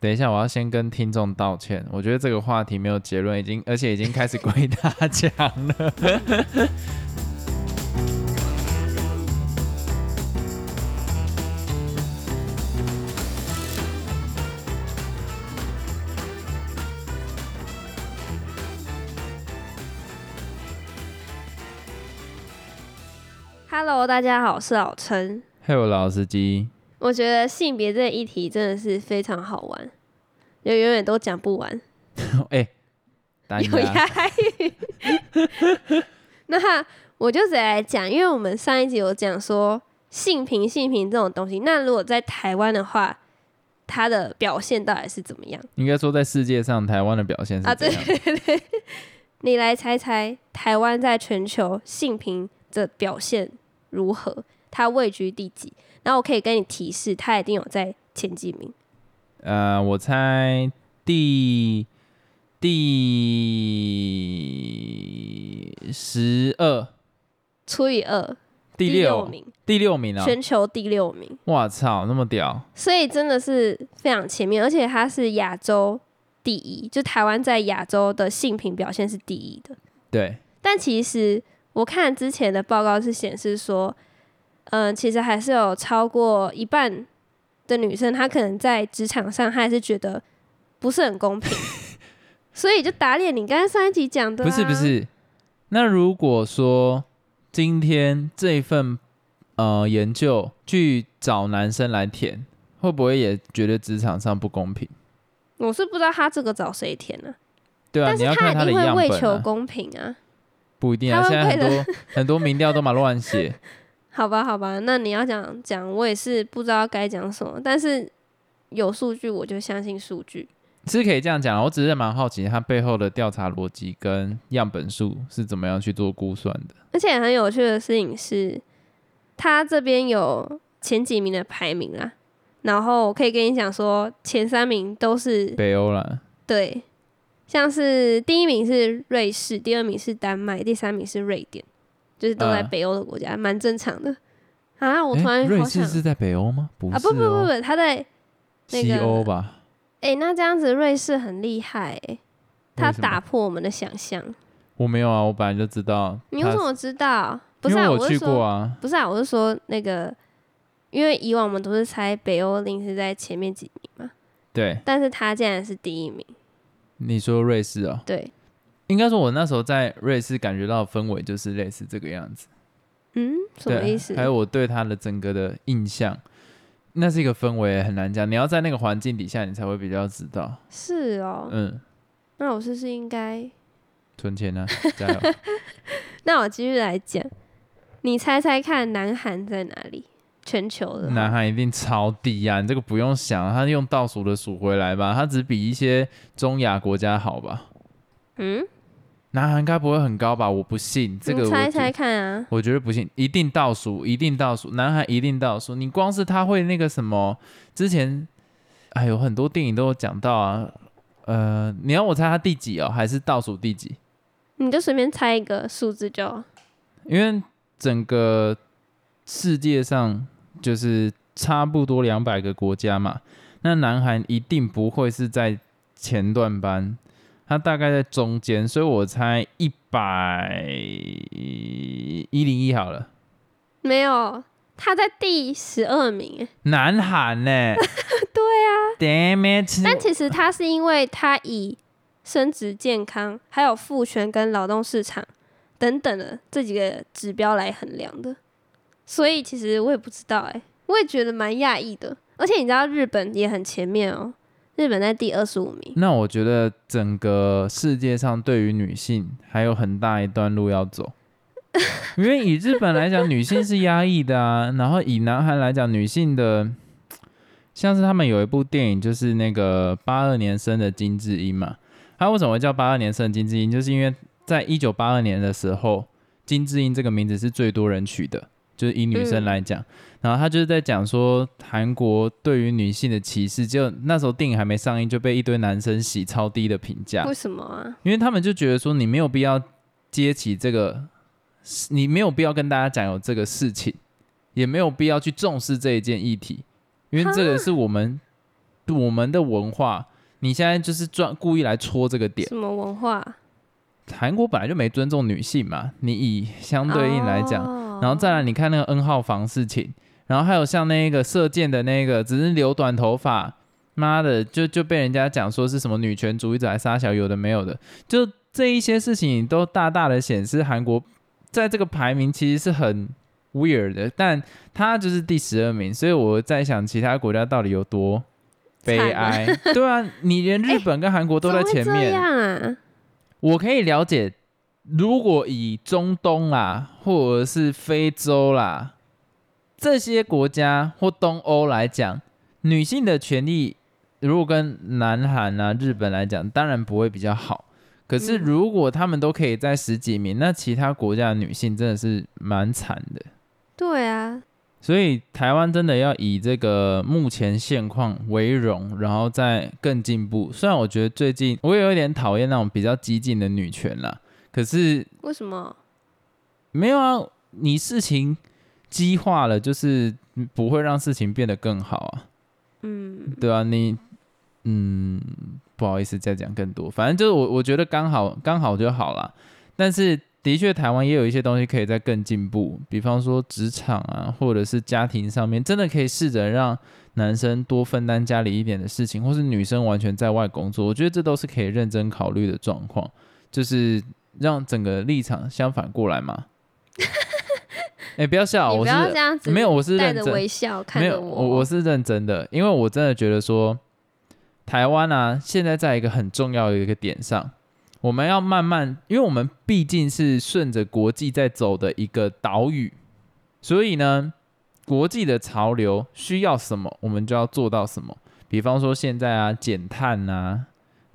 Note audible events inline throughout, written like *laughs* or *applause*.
等一下，我要先跟听众道歉。我觉得这个话题没有结论，已经而且已经开始归他讲了。Hello，大家好，我是老陈。嘿，我老司机，我觉得性别这个议题真的是非常好玩，就永远都讲不完，*laughs* 哎、*laughs* 大有家押韵。*laughs* 那我就直接来讲，因为我们上一集有讲说性平、性平这种东西，那如果在台湾的话，它的表现到底是怎么样应该说在世界上，台湾的表现啊？对是怎样？对对，你来猜猜台湾在全球性平的表现如何？它位居第几？然后我可以跟你提示，他一定有在前几名。呃，我猜第第十二，除以二，第六六名，第六名啊！全球第六名，哇操，那么屌！所以真的是非常前面，而且他是亚洲第一，就台湾在亚洲的性品表现是第一的。对，但其实我看之前的报告是显示说，嗯、其实还是有超过一半的女生，她可能在职场上，她还是觉得不是很公平，*laughs* 所以就打脸你刚才上一集讲的、啊不是不，是。那如果说今天这份呃研究去找男生来填，会不会也觉得职场上不公平？我是不知道他这个找谁填呢、对啊，但是你要看他一定会为求公平啊。不一定啊。现在很多很多民调都蛮乱写，*laughs* 好吧，好吧，那你要讲讲，我也是不知道该讲什么，但是有数据我就相信数据。是可以这样讲啊。我只是蛮好奇它背后的调查逻辑跟样本数是怎么样去做估算的。而且很有趣的事情是，它这边有前几名的排名啦，然后我可以跟你讲说，前三名都是北欧啦，对，像是第一名是瑞士，第二名是丹麦，第三名是瑞典，就是都在嗯北欧的国家，蛮正常的。啊，我突然瑞士是在北欧吗？不是、啊，哦，不不不不，他在那西个欧吧？哎、那这样子瑞士很厉害哎、他打破我们的想象。我没有啊，我本来就知道。你为什么知道？不是啊，我去过啊。不是啊，我是说那个，因为以往我们都是猜北欧零是在前面几名嘛，对，但是他竟然是第一名，你说瑞士哦，对，应该说我那时候在瑞士感觉到的氛围就是类似这个样子。嗯，什么，意思？还有我对他的整个的印象，那是一个氛围，很难讲。你要在那个环境底下，你才会比较知道。是哦，嗯，那我是不是应该？存钱呢、加油。*laughs* 那我继续来讲，你猜猜看，南韩在哪里？全球的南韩一定超低呀、你这个不用想，他用倒数的数回来吧，他只比一些中亚国家好吧？嗯，南韩该不会很高吧？我不信，这个我猜猜看啊，我觉得不信，一定倒数，一定倒数，南韩一定倒数。你光是他会那个什么，之前哎有很多电影都有讲到啊。呃，你要我猜他第几哦，还是倒数第几？你就随便猜一个数字就好。因为整个世界上就是差不多两百个国家嘛，那南韩一定不会是在前段班，它大概在中间，所以我猜一百一零一好了。没有，他在第十二名欸。南韩呢？*laughs* 对啊，Damn it！但其实他是因为他以生殖健康、还有父权跟劳动市场等等的这几个指标来衡量的，所以其实我也不知道哎、我也觉得蛮讶异的。而且你知道日本也很前面哦，日本在第二十五名。那我觉得整个世界上对于女性还有很大一段路要走，*laughs* 因为以日本来讲，女性是压抑的啊，然后以男孩来讲，女性的像是他们有一部电影，就是那个八二年生的金智英嘛，他为什么会叫八二年生的金智英？就是因为在一九八二年的时候，金智英这个名字是最多人取的，就是以女生嗯来讲。然后他就是在讲说韩国对于女性的歧视，就那时候电影还没上映就被一堆男生洗超低的评价为，什么啊？因为他们就觉得说你没有必要接起这个，你没有必要跟大家讲有这个事情，也没有必要去重视这一件议题，因为这个是我们我们的文化，你现在就是专故意来戳这个点。什么文化？韩国本来就没尊重女性嘛，你以相对应来讲，哦然后再来你看那个 N 号房事情，然后还有像那个射箭的那个，只是留短头发，妈的就就被人家讲说是什么女权主义者还杀小，有的没有的，就这一些事情都大大的显示韩国在这个排名其实是很 weird 的，但他就是第十二名，所以我在想其他国家到底有多悲哀。*laughs* 对啊，你连日本跟韩国都在前面？我可以了解，如果以中东啦，或者是非洲啦这些国家或东欧来讲，女性的权利如果跟南韩啊、日本来讲，当然不会比较好。可是嗯如果他们都可以在十几名，那其他国家的女性真的是蛮惨的。对啊，所以台湾真的要以这个目前现况为荣，然后再更进步。虽然我觉得最近我也有一点讨厌那种比较激进的女权啦，可是为什么？没有啊，你事情激化了，就是不会让事情变得更好啊，嗯，对啊，你嗯，不好意思再讲更多，反正就是我我觉得刚好刚好就好啦。但是的确，台湾也有一些东西可以再更进步，比方说职场啊，或者是家庭上面，真的可以试着让男生多分担家里一点的事情，或是女生完全在外工作，我觉得这都是可以认真考虑的状况，就是让整个立场相反过来嘛。*laughs* 哎、不要笑，我是要这样子，没有我是带着认真微笑看着我，我我是认真的，因为我真的觉得说，台湾啊，现在在一个很重要的一个点上，我们要慢慢，因为我们毕竟是顺着国际在走的一个岛屿，所以呢，国际的潮流需要什么，我们就要做到什么。比方说现在啊，减碳啊，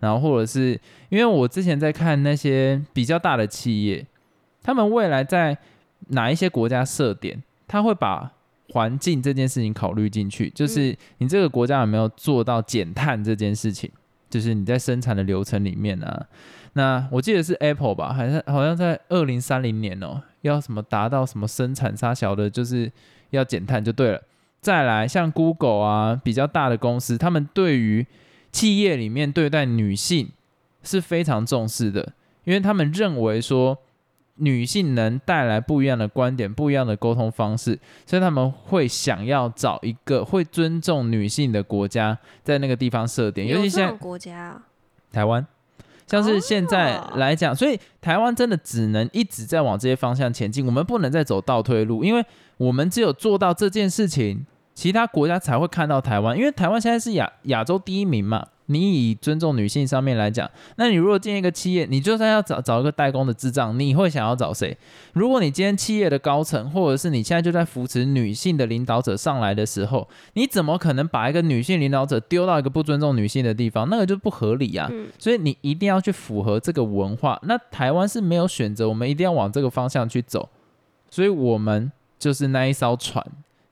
然后或者是因为我之前在看那些比较大的企业，他们未来在哪一些国家设点，他会把环境这件事情考虑进去，就是你这个国家有没有做到减碳这件事情，就是你在生产的流程里面啊。那我记得是 Apple 吧，好像好像在二零三零年哦，要什么达到什么生产杀小的，就是要减碳就对了。再来，像 Google 啊，比较大的公司，他们对于企业里面对待女性是非常重视的，因为他们认为说女性能带来不一样的观点、不一样的沟通方式，所以他们会想要找一个会尊重女性的国家在那个地方设点，尤其现在有这种国家啊，台湾，像是现在哦来讲，所以台湾真的只能一直在往这些方向前进，我们不能再走倒退路，因为我们只有做到这件事情，其他国家才会看到台湾，因为台湾现在是亚亚洲第一名嘛。你以尊重女性上面来讲，那你如果建一个企业，你就算要找找一个代工的智障，你会想要找谁？如果你今天企业的高层，或者是你现在就在扶持女性的领导者上来的时候，你怎么可能把一个女性领导者丢到一个不尊重女性的地方？那个就不合理啊！嗯所以你一定要去符合这个文化。那台湾是没有选择，我们一定要往这个方向去走。所以我们就是那一艘船，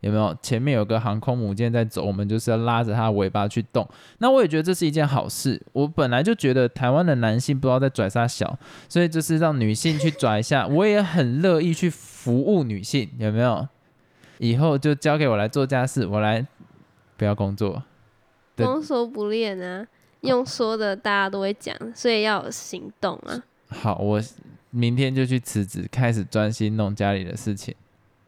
有没有？前面有个航空母舰在走，我们就是要拉着它的尾巴去动。那我也觉得这是一件好事。我本来就觉得台湾的男性不知道在拽啥小，所以就是让女性去拽一下，我也很乐意去服务女性，有没有？以后就交给我来做家事，我来不要工作。光说不练啊，用说的大家都会讲，所以要有行动啊。好，我明天就去辞职，开始专心弄家里的事情。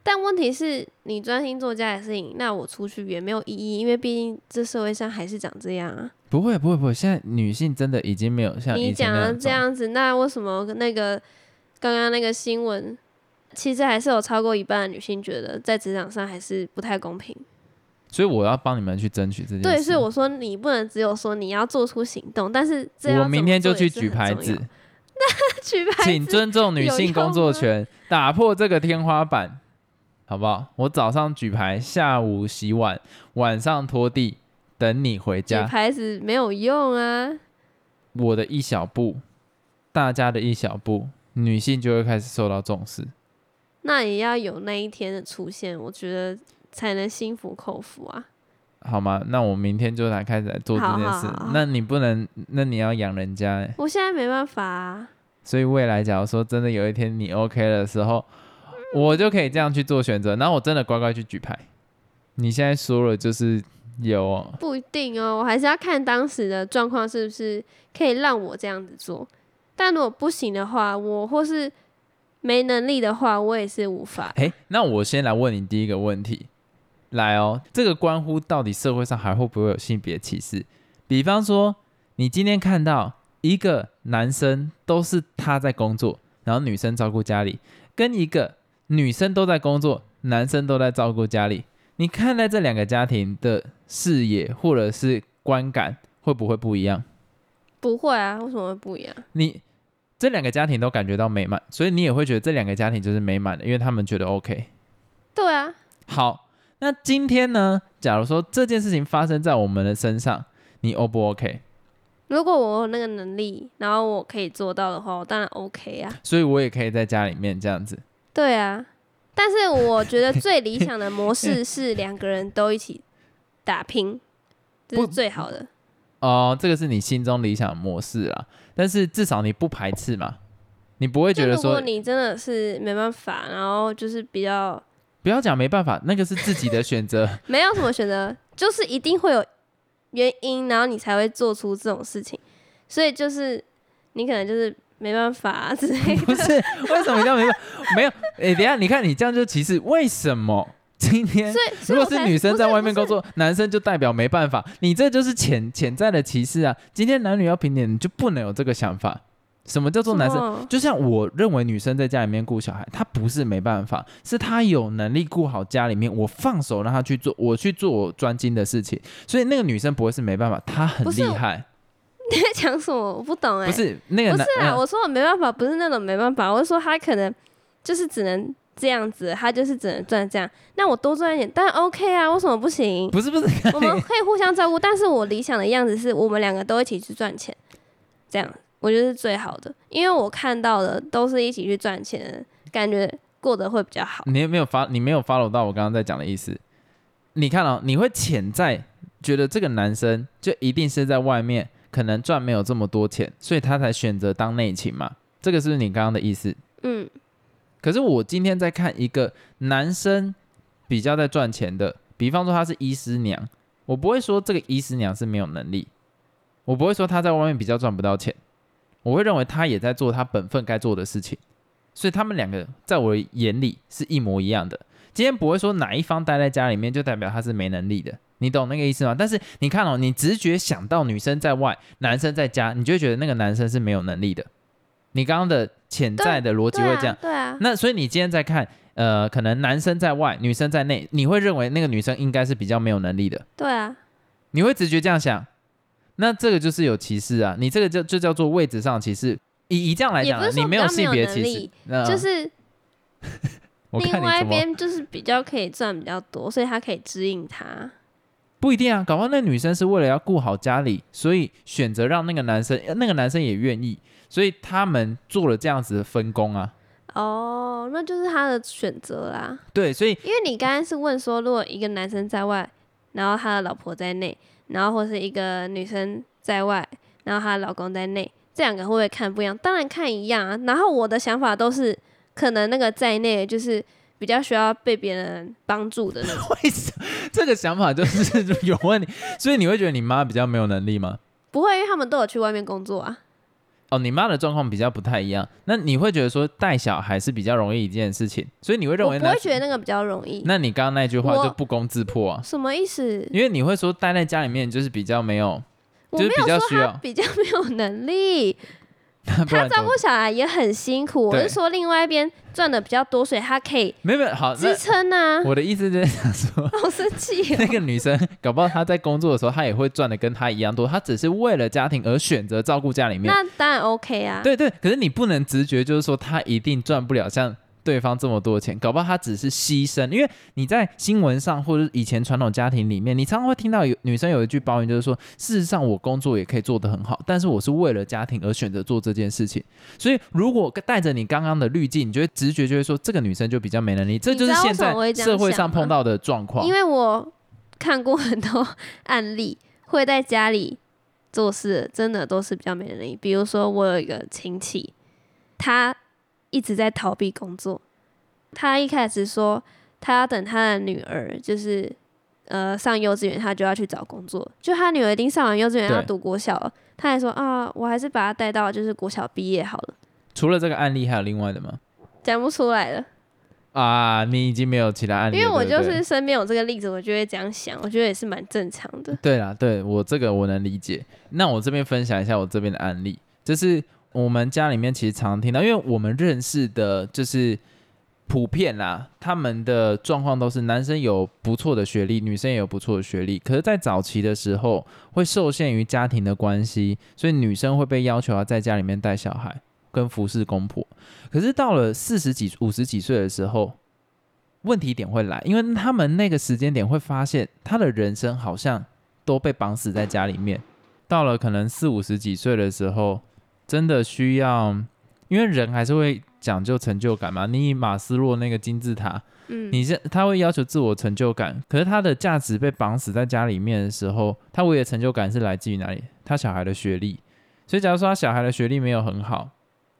但问题是你专心做家里的事情，那我出去也没有意义，因为毕竟这社会上还是长这样啊。不会，不会，不会，现在女性真的已经没有像你讲的这样子，那为什么那个刚刚那个新闻，其实还是有超过一半的女性觉得在职场上还是不太公平？所以我要帮你们去争取这件事。对，所以我说你不能只有说你要做出行动，但是这样我明天就去 *laughs* 举牌子很重，要，举牌子，请尊重女性工作权，打破这个天花板，好不好？我早上举牌，下午洗碗，晚上拖地，等你回举家。牌子没有用啊。我的一小步，大家的一小步，女性就会开始受到重视。那也要有那一天的出现，我觉得才能心服口服啊。好吗？那我明天就来开始来做这件事好好好。那你不能，那你要养人家、欸。我现在没办法啊，所以未来，假如说真的有一天你 OK 的时候，我就可以这样去做选择，然后我真的乖乖去举牌。你现在说了，就是有哦，不一定哦，我还是要看当时的状况是不是可以让我这样子做。但如果不行的话，我或是没能力的话，我也是无法。哎，那我先来问你第一个问题，来哦，这个关乎到底社会上还会不会有性别歧视？比方说，你今天看到一个男生都是他在工作，然后女生照顾家里，跟一个女生都在工作，男生都在照顾家里，你看待这两个家庭的视野或者是观感会不会不一样？不会啊，为什么会不一样？你这两个家庭都感觉到美满，所以你也会觉得这两个家庭就是美满的，因为他们觉得 OK。对啊，好，那今天呢？假如说这件事情发生在我们的身上，你 O 不 OK？如果我有那个能力，然后我可以做到的话，我当然 OK 啊。所以我也可以在家里面这样子。对啊，但是我觉得最理想的模式 *laughs* 是两个人都一起打拼，这是最好的。哦，这个是你心中理想的模式啦，但是至少你不排斥嘛，你不会觉得说如果说你真的是没办法，然后就是比较不要讲没办法，那个是自己的选择，*laughs* 没有什么选择，就是一定会有原因，然后你才会做出这种事情。所以就是你可能就是没办法、啊、*laughs* 之类的。不是为什么一定要没办法？没有，*laughs* 哎、等下你看你这样就歧视，为什么今天如果是女生在外面工，作，男生就代表没办法，你这就是潜潜在的歧视啊！今天男女要平等，你就不能有这个想法。什么叫做男生？就像我认为女生在家里面顾小孩，她不是没办法，是她有能力顾好家里面，我放手让她去做，我去做我专精的事情，所以那个女生不会是没办法，她很厉害，*laughs* 你在讲什么？我不懂哎、不是那个不是啊，嗯我说我没办法，不是那种没办法，我是说他可能就是只能这样子，他就是只能赚这样。那我多赚一点，当然 OK 啊，为什么不行？不是不是，我们可以互相照顾，但是我理想的样子是我们两个都一起去赚钱，这样我觉得是最好的，因为我看到的都是一起去赚钱，感觉过得会比较好。你有没有发？你没有 follow 到我刚刚在讲的意思？你看哦，你会潜在觉得这个男生就一定是在外面可能赚没有这么多钱，所以他才选择当内勤嘛？这个是不是你刚刚的意思？嗯，可是我今天在看一个男生比较在赚钱的，比方说他是医师娘，我不会说这个医师娘是没有能力，我不会说他在外面比较赚不到钱，我会认为他也在做他本分该做的事情，所以他们两个在我的眼里是一模一样的。今天不会说哪一方待在家里面就代表他是没能力的，你懂那个意思吗？但是你看哦，你直觉想到女生在外，男生在家，你就会觉得那个男生是没有能力的。你刚刚的潜在的逻辑会这样啊，，对啊，那所以你今天在看，呃，可能男生在外，女生在内，你会认为那个女生应该是比较没有能力的，对啊，你会直觉这样想，那这个就是有歧视啊，你这个就就叫做位置上歧视。以以这样来讲你没有性别歧视就是 *laughs* 我另外一边就是比较可以赚比较多，所以他可以指引他。不一定啊，搞不好那女生是为了要顾好家里，所以选择让那个男生，呃那个男生也愿意，所以他们做了这样子的分工啊。哦，那就是他的选择啦。对，所以因为你刚刚是问说，如果一个男生在外，然后他的老婆在内，然后或是一个女生在外，然后她的老公在内，这两个会不会看不一样？当然看一样啊。然后我的想法都是，可能那个在内就是比较需要被别人帮助的那种。*laughs* 为什么这个想法就是 *laughs* 有问题？所以你会觉得你妈比较没有能力吗？不会，因为他们都有去外面工作啊。哦，你妈的状况比较不太一样，那你会觉得说带小孩是比较容易一件事情，所以你会认为不会觉得那个比较容易。那你刚刚那句话就不攻自破啊，什么意思？因为你会说待在家里面就是比较没有，就是比较需要比较没有能力，不 *laughs* 他照顾小孩也很辛苦。我是说，另外一边赚的比较多，所以他可以没有没有好，支那撑啊。我的意思就是想说，*laughs* 好生气那哦！个女生搞不好她在工作的时候，她也会赚的跟她一样多，她只是为了家庭而选择照顾家里面。那当然 OK 啊。对对，可是你不能直觉就是说她一定赚不了像对方这么多钱，搞不好他只是牺牲。因为你在新闻上或者以前传统家庭里面，你常常会听到有女生有一句抱怨，就是说事实上我工作也可以做得很好，但是我是为了家庭而选择做这件事情。所以如果带着你刚刚的滤镜，你觉得直觉就会说这个女生就比较没能力，这就是现在社会上碰到的状况因。为我看过很多案例，会在家里做事，真的都是比较没能力。比如说，我有一个亲戚，他一直在逃避工作。他一开始说，他要等他的女儿就是呃上幼稚园，他就要去找工作。就他女儿已经上完幼稚园要读国小了，他还说啊，我还是把他带到就是国小毕业好了。除了这个案例，还有另外的吗？讲不出来了，啊，你已经没有其他案例了，因为我就是身边有这个例子，我就会这样想，我觉得也是蛮正常的。对啦，对我这个我能理解。那我这边分享一下我这边的案例，就是我们家里面其实常常听到，因为我们认识的就是普遍啦，他们的状况都是男生有不错的学历，女生也有不错的学历，可是，在早期的时候会受限于家庭的关系，所以女生会被要求要在家里面带小孩跟服侍公婆。可是到了四十几、五十几岁的时候，问题点会来，因为他们那个时间点会发现，他的人生好像都被绑死在家里面。到了可能四五十几岁的时候，真的需要，因为人还是会讲究成就感嘛。你以马斯洛那个金字塔，嗯，你是他会要求自我成就感，可是他的价值被绑死在家里面的时候，他唯一的成就感是来自于哪里？他小孩的学历。所以假如说他小孩的学历没有很好，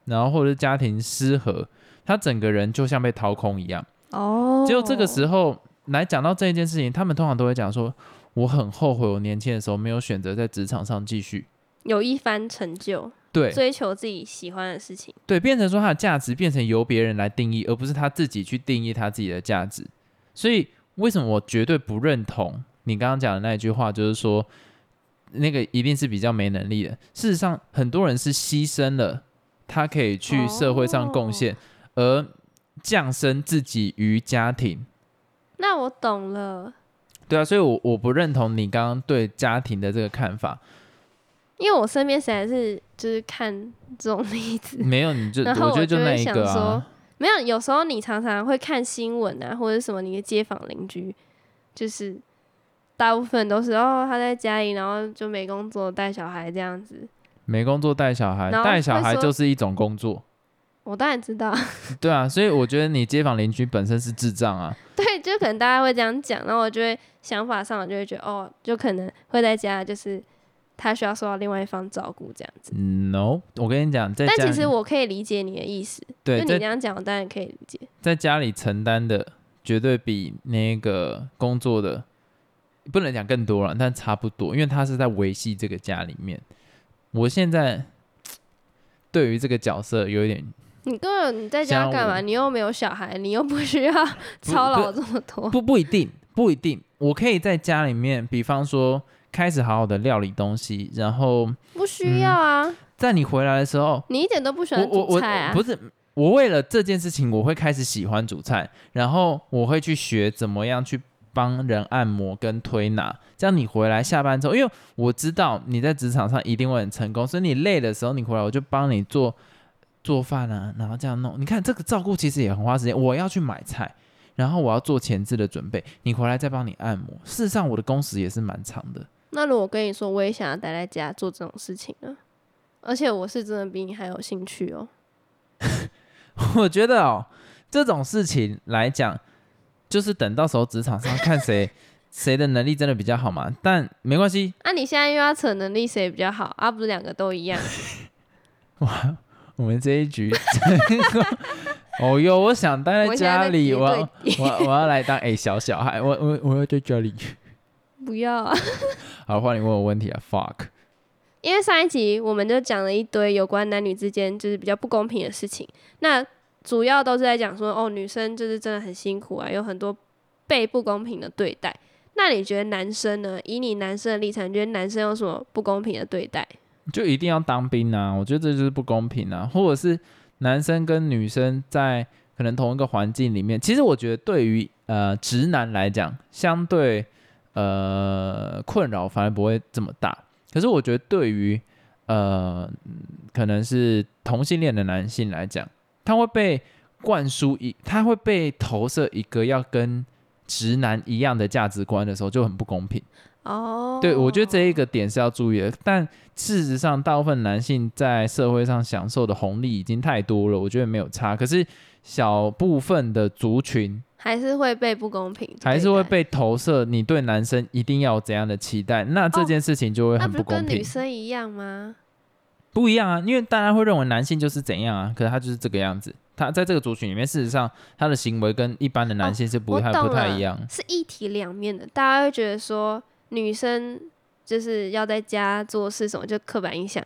然后或者是家庭失和，他整个人就像被掏空一样。哦，只有这个时候来讲到这一件事情，他们通常都会讲说：“我很后悔，我年轻的时候没有选择在职场上继续。有一番成就，”对追求自己喜欢的事情。对，变成说他的价值变成由别人来定义，而不是他自己去定义他自己的价值。所以为什么我绝对不认同你刚刚讲的那一句话，就是说那个一定是比较没能力的。事实上，很多人是牺牲了他可以去社会上贡献，而降生自己于家庭。那我懂了，对啊，所以我我不认同你刚刚对家庭的这个看法。因为我身边实在是就是看这种例子，没有，你就然后觉得就那就会想一个啊说。，没有，有时候你常常会看新闻啊，或者什么，你的街坊邻居，就是大部分都是哦，他在家里，然后就没工作，带小孩这样子。没工作带小孩，带小孩就是一种工作。我当然知道，*laughs* 对啊，所以我觉得你街坊邻居本身是智障啊。*laughs* 对，就可能大家会这样讲，然后我就会想法上，我就会觉得哦，就可能会在家，就是他需要受到另外一方照顾这样子。No，我跟你讲，在但其实我可以理解你的意思，就对就你这样讲，我当然可以理解。在家里承担的绝对比那个工作的不能讲更多了，但差不多，因为他是在维系这个家里面。我现在 *tsk* 对于这个角色有一点你根本你在家像干嘛？你又没有小孩，你又不需要 *laughs* 操劳这么多。不不一定，不一定。我可以在家里面，比方说开始好好的料理东西，然后不需要啊，在你回来的时候，你一点都不喜欢我我我煮菜啊。不是我为了这件事情，我会开始喜欢煮菜，然后我会去学怎么样去帮人按摩跟推拿。这样你回来下班之后，因为我知道你在职场上一定会很成功，所以你累的时候，你回来我就帮你做做饭啊，然后这样弄。你看这个照顾其实也很花时间，我要去买菜。然后我要做前置的准备，你回来再帮你按摩。事实上，我的工时也是蛮长的。那如果跟你说，我也想要待在家做这种事情呢？而且我是真的比你还有兴趣哦。*laughs* 我觉得哦，这种事情来讲，就是等到时候职场上看谁 *laughs* 谁的能力真的比较好嘛。但没关系，啊，你现在又要扯能力谁比较好啊？不是两个都一样？*laughs* 哇，我们这一局哦哟，我想待在家里，叠我我我要来当哎、小小孩，我我我要在家里。不要啊！*laughs* 好，欢迎问我问题啊，fuck。因为上一集我们就讲了一堆有关男女之间就是比较不公平的事情，那主要都是在讲说，哦，女生就是真的很辛苦啊，有很多被不公平的对待。那你觉得男生呢？以你男生的立场，你觉得男生有什么不公平的对待？就一定要当兵啊！我觉得这就是不公平啊，或者是男生跟女生在可能同一个环境里面，其实我觉得对于呃直男来讲，相对呃困扰反而不会这么大。可是我觉得对于呃可能是同性恋的男性来讲，他会被灌输一，他会被投射一个要跟直男一样的价值观的时候，就很不公平。哦，对，我觉得这一个点是要注意的。但事实上，大部分男性在社会上享受的红利已经太多了，我觉得没有差。可是小部分的族群还是会被不公平还是会被投射，你对男生一定要有怎样的期待，那这哦件事情就会很不是跟女。生一样吗？不一样啊，因为大家会认为男性就是怎样啊，可是他就是这个样子，他在这个族群里面，事实上他的行为跟一般的男性是不太、不太一样。是一体两面的。大家会觉得说女生就是要在家做事什么，就刻板印象。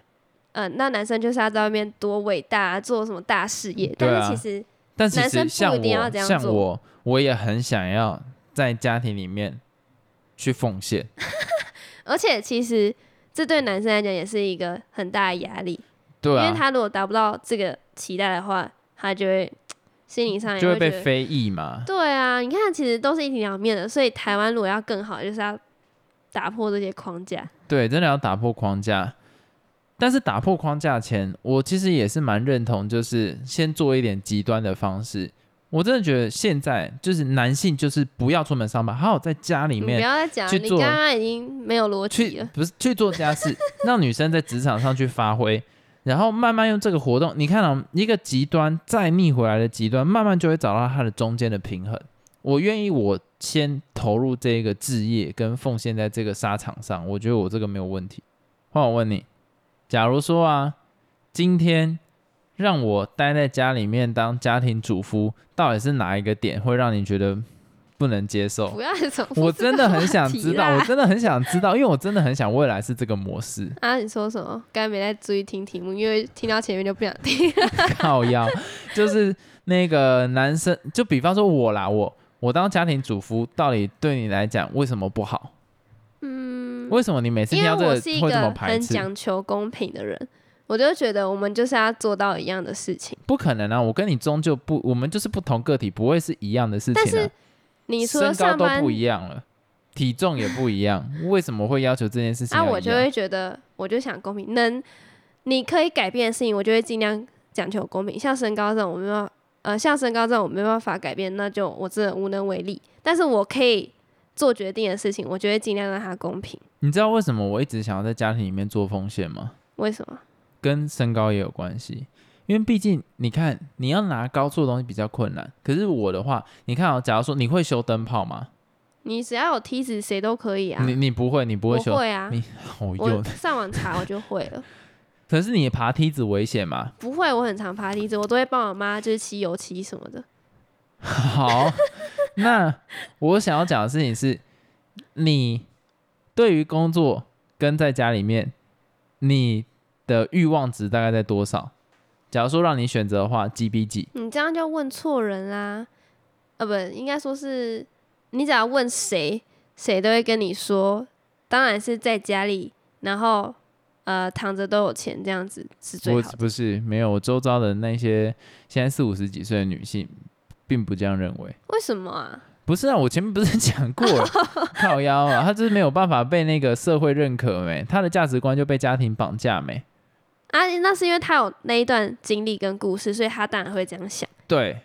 嗯、那男生就是要在外面多伟大，做什么大事业。对啊但是其实但其男生不一定要我，这样做像我，我也很想要在家庭里面去奉献。*laughs* 而且其实这对男生来讲也是一个很大的压力，对啊，因为他如果达不到这个期待的话，他就会 *tsk* 心理上也就会。被非议嘛。对啊，你看，其实都是一体两面的，所以台湾如果要更好，就是要打破这些框架。对，真的要打破框架。但是打破框架前，我其实也是蛮认同，就是先做一点极端的方式。我真的觉得现在就是男性就是不要出门上班，好好在家里你不面要再讲，你刚刚已经没有逻辑了。不是去做家事，*laughs* 让女生在职场上去发挥，然后慢慢用这个活动，你看啊，一个极端再逆回来的极端，慢慢就会找到它的中间的平衡。我愿意我先投入这个置业跟奉献在这个沙场上，我觉得我这个没有问题。换我问你，假如说啊，今天让我待在家里面当家庭主妇，到底是哪一个点会让你觉得不能接受？*laughs* 不要我真的很想知道，我真的很想知道，因为我真的很想未来是这个模式。*laughs* 啊，你说什么？刚才没在注意听题目，因为听到前面就不想听。*laughs* 靠腰，就是那个男生，就比方说我啦，我我当家庭主妇，到底对你来讲为什么不好？嗯，为什么你每次听到这个我是一会这么排斥？讲求公平的人，我就觉得我们就是要做到一样的事情。不可能啊！我跟你终究不，我们就是不同个体，不会是一样的事情、啊。但是你说了身高都不一样了，体重也不一样，为什么会要求这件事情啊？我就会觉得，我就想公平，能你可以改变的事情，我就会尽量讲求公平。像身高这种，我没办法，呃，像身高这种我没办法改变，那就我真的无能为力。但是我可以做决定的事情，我就会尽量让它公平。你知道为什么我一直想要在家庭里面做奉献吗？为什么？跟身高也有关系，因为毕竟你看，你要拿高处的东西比较困难。可是我的话，你看哦，假如说你会修灯泡吗？你只要有梯子，谁都可以啊。你你不会，你不会修，会啊，*laughs* 你好我用。上网查我就会了。*laughs* 可是你爬梯子危险吗？不会，我很常爬梯子，我都会帮我妈就是漆油漆什么的。好，那我想要讲的事情是，你对于工作跟在家里面，你的欲望值大概在多少？假如说让你选择的话，几比几？你这样就问错人啦，呃，不，应该说是你只要问谁，谁都会跟你说，当然是在家里，然后呃躺着都有钱，这样子是最我好的。不是没有，我周遭的那些现在四五十几岁的女性，并不这样认为。为什么啊？不是啊，我前面不是 *laughs* 讲过了，靠腰啊，她就是没有办法被那个社会认可没，她的价值观就被家庭绑架没。啊，那是因为他有那一段经历跟故事，所以他当然会这样想。对，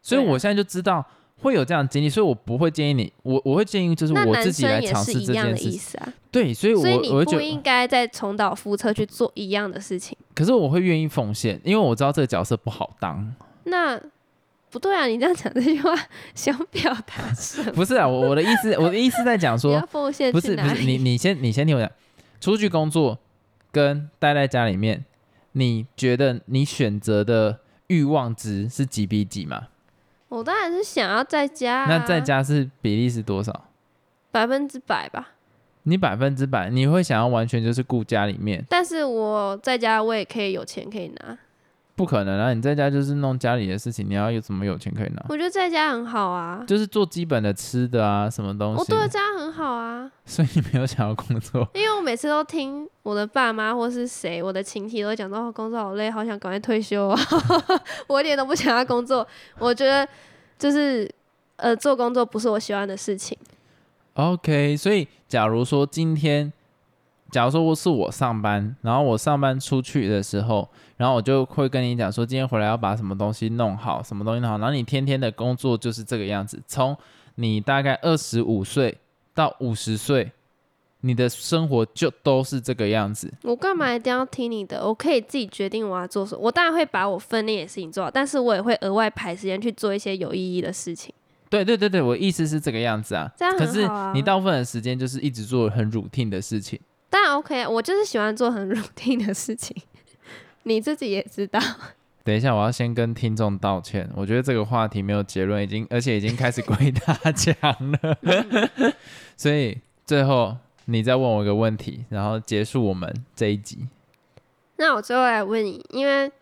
所以我现在就知道会有这样的经历，所以我不会建议你，我我会建议就是我自己来尝试这件事情。意思啊，对，所以我所以你我不应该再重蹈覆辙去做一样的事情。可是我会愿意奉献，因为我知道这个角色不好当。那不对啊，你这样讲这句话 *laughs* 想表达什么？*laughs* 不是啊，我我的意思，我的意思在讲说，*laughs* 奉献不？是不是，你你先你先听我讲，出去工作跟待在家里面，你觉得你选择的欲望值是几比几嘛？我当然是想要在家、啊，那在家是比例是多少？百分之百吧。你百分之百，你会想要完全就是顾家里面，但是我在家我也可以有钱可以拿，不可能啊！你在家就是弄家里的事情，你要有什么有钱可以拿？我觉得在家很好啊。就是做基本的吃的啊，什么东西。我对在家很好啊，所以你没有想要工作，*laughs* 因为我每次都听我的爸妈或是谁，我的亲戚都讲到、哦、工作好累，好想赶快退休啊。*laughs* 我一点都不想要工作，我觉得就是呃做工作不是我喜欢的事情。OK，所以假如说今天，假如说我是我上班，然后我上班出去的时候，然后我就会跟你讲说，今天回来要把什么东西弄好，什么东西弄好，然后你天天的工作就是这个样子，从你大概二十五岁到五十岁，你的生活就都是这个样子。我干嘛一定要听你的？我可以自己决定我要做什么。我当然会把我分内的事情做好，但是我也会额外排时间去做一些有意义的事情。对对对对，我意思是这个样子啊。这样可是你大部分的时间就是一直做很 routine 的事情。当然 OK，啊我就是喜欢做很 *laughs* routine 的事情，你自己也知道。*laughs* 等一下，我要先跟听众道歉。我觉得这个话题没有结论，已经而且已经开始归大奖了，*laughs* 所以最后你再问我一个问题，然后结束我们这一集。那我最后来问你，因为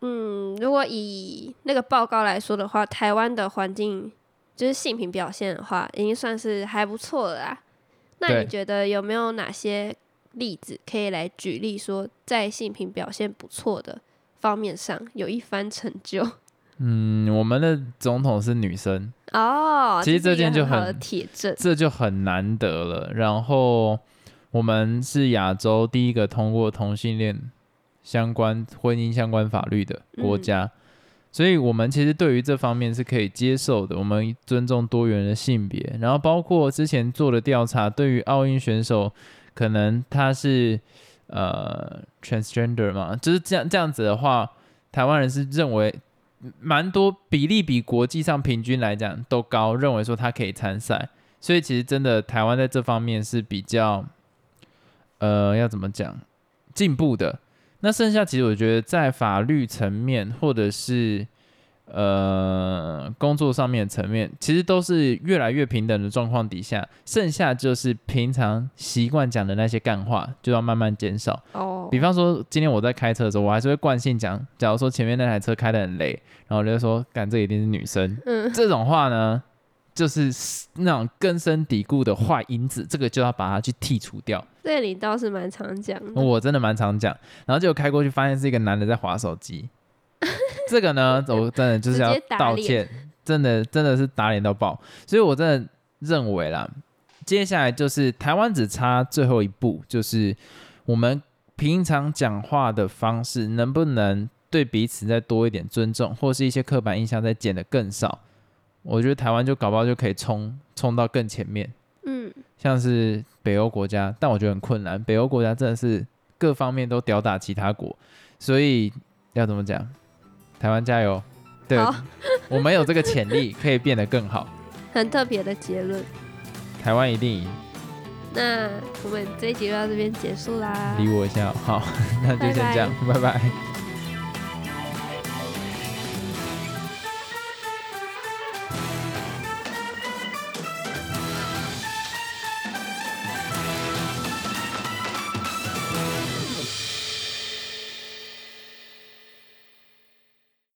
嗯，如果以那个报告来说的话，台湾的环境就是性平表现的话，已经算是还不错了啦。那你觉得有没有哪些例子可以来举例，说在性平表现不错的方面上有一番成就？嗯，我们的总统是女生，哦，其实这件就很铁证。这就很难得了。然后我们是亚洲第一个通过同性恋相关婚姻相关法律的国家，所以我们其实对于这方面是可以接受的。我们尊重多元的性别，然后包括之前做的调查，对于奥运选手，可能他是呃 transgender 嘛，就是这样这样子的话，台湾人是认为蛮多比例比国际上平均来讲都高，认为说他可以参赛，所以其实真的台湾在这方面是比较，呃，要怎么讲进步的。那剩下其实我觉得在法律层面或者是呃工作上面的层面，其实都是越来越平等的状况底下，剩下就是平常习惯讲的那些干话就要慢慢减少。哦，比方说，今天我在开车的时候，我还是会惯性讲，假如说前面那台车开的很累，然后我就说，干这一定是女生，嗯，这种话呢，就是那种根深蒂固的坏因子，这个就要把它去剔除掉。这个你倒是蛮常讲的。我真的蛮常讲，然后结果开过去发现是一个男的在划手机，这个呢，*laughs* 我真的就是要道歉，真的真的是打脸到爆，所以我真的认为啦，接下来就是台湾只差最后一步，就是我们平常讲话的方式能不能对彼此再多一点尊重，或是一些刻板印象再减得更少，我觉得台湾就搞不好就可以冲冲到更前面。嗯，像是北欧国家，但我觉得很困难。北欧国家真的是各方面都吊打其他国，所以要怎么讲？台湾加油！对好，*laughs* 我们有这个潜力，可以变得更好。*laughs* 很特别的结论。台湾一定赢，那我们这一集就到这边结束啦。理我一下。好，*laughs* 那就先这样，拜拜